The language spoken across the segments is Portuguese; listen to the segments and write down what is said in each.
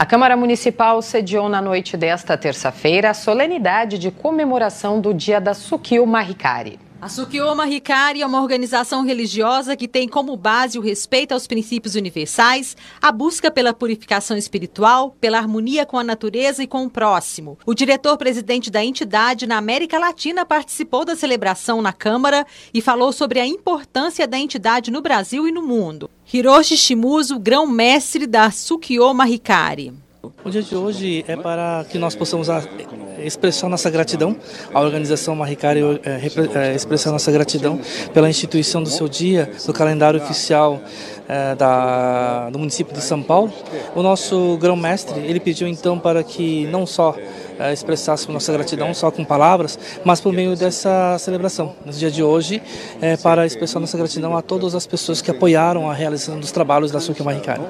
A Câmara Municipal sediou na noite desta terça-feira a solenidade de comemoração do Dia da Sukio Mahikari. A Sukioma Hikari é uma organização religiosa que tem como base o respeito aos princípios universais, a busca pela purificação espiritual, pela harmonia com a natureza e com o próximo. O diretor-presidente da entidade na América Latina participou da celebração na Câmara e falou sobre a importância da entidade no Brasil e no mundo. Hiroshi Shimuzu, grão-mestre da Sukioma Hikari. O dia de hoje é para que nós possamos expressar nossa gratidão à organização Maricari, é, é, expressar nossa gratidão pela instituição do seu dia, do calendário oficial é, da, do município de São Paulo. O nosso grão-mestre, ele pediu então para que não só expressássemos nossa gratidão só com palavras, mas por meio dessa celebração, no dia de hoje, para expressar nossa gratidão a todas as pessoas que apoiaram a realização dos trabalhos da Suki Maricari.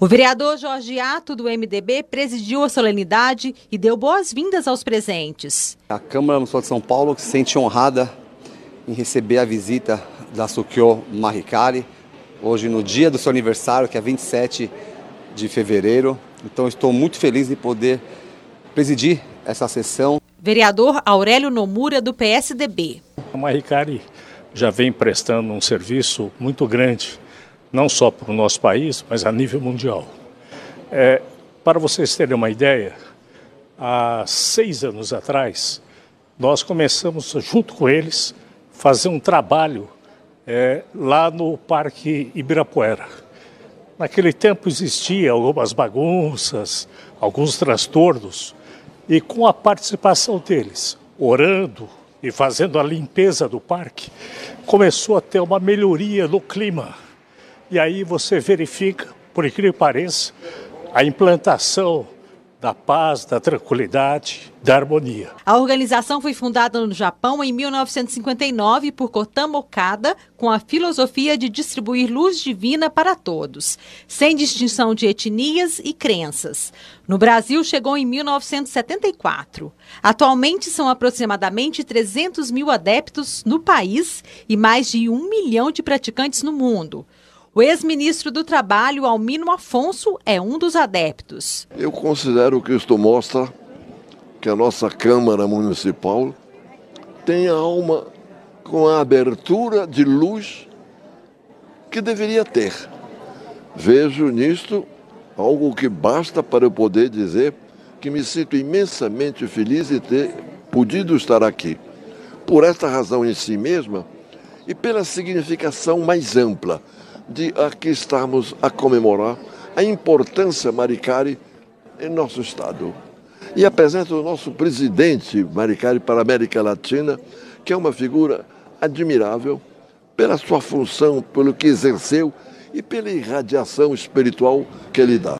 O vereador Jorge Ato, do MDB, presidiu a solenidade e deu boas-vindas aos presentes. A Câmara Municipal de São Paulo se sente honrada em receber a visita da Sukyo Mahikari, hoje no dia do seu aniversário, que é 27 de fevereiro. Então estou muito feliz de poder presidir essa sessão. Vereador Aurélio Nomura, do PSDB. A Mahikari já vem prestando um serviço muito grande não só para o nosso país, mas a nível mundial. É, para vocês terem uma ideia, há seis anos atrás, nós começamos, junto com eles, fazer um trabalho é, lá no Parque Ibirapuera. Naquele tempo existiam algumas bagunças, alguns transtornos, e com a participação deles, orando e fazendo a limpeza do parque, começou a ter uma melhoria no clima e aí você verifica, por incrível que pareça, a implantação da paz, da tranquilidade, da harmonia. A organização foi fundada no Japão em 1959 por Kotamo Okada, com a filosofia de distribuir luz divina para todos, sem distinção de etnias e crenças. No Brasil, chegou em 1974. Atualmente, são aproximadamente 300 mil adeptos no país e mais de um milhão de praticantes no mundo. O ex-ministro do Trabalho, Almino Afonso, é um dos adeptos. Eu considero que isto mostra que a nossa Câmara Municipal tem a alma com a abertura de luz que deveria ter. Vejo nisto algo que basta para eu poder dizer que me sinto imensamente feliz de ter podido estar aqui. Por esta razão em si mesma e pela significação mais ampla de aqui estarmos a comemorar a importância Maricari em nosso Estado. E apresento o nosso presidente Maricari para a América Latina, que é uma figura admirável pela sua função, pelo que exerceu e pela irradiação espiritual que ele dá.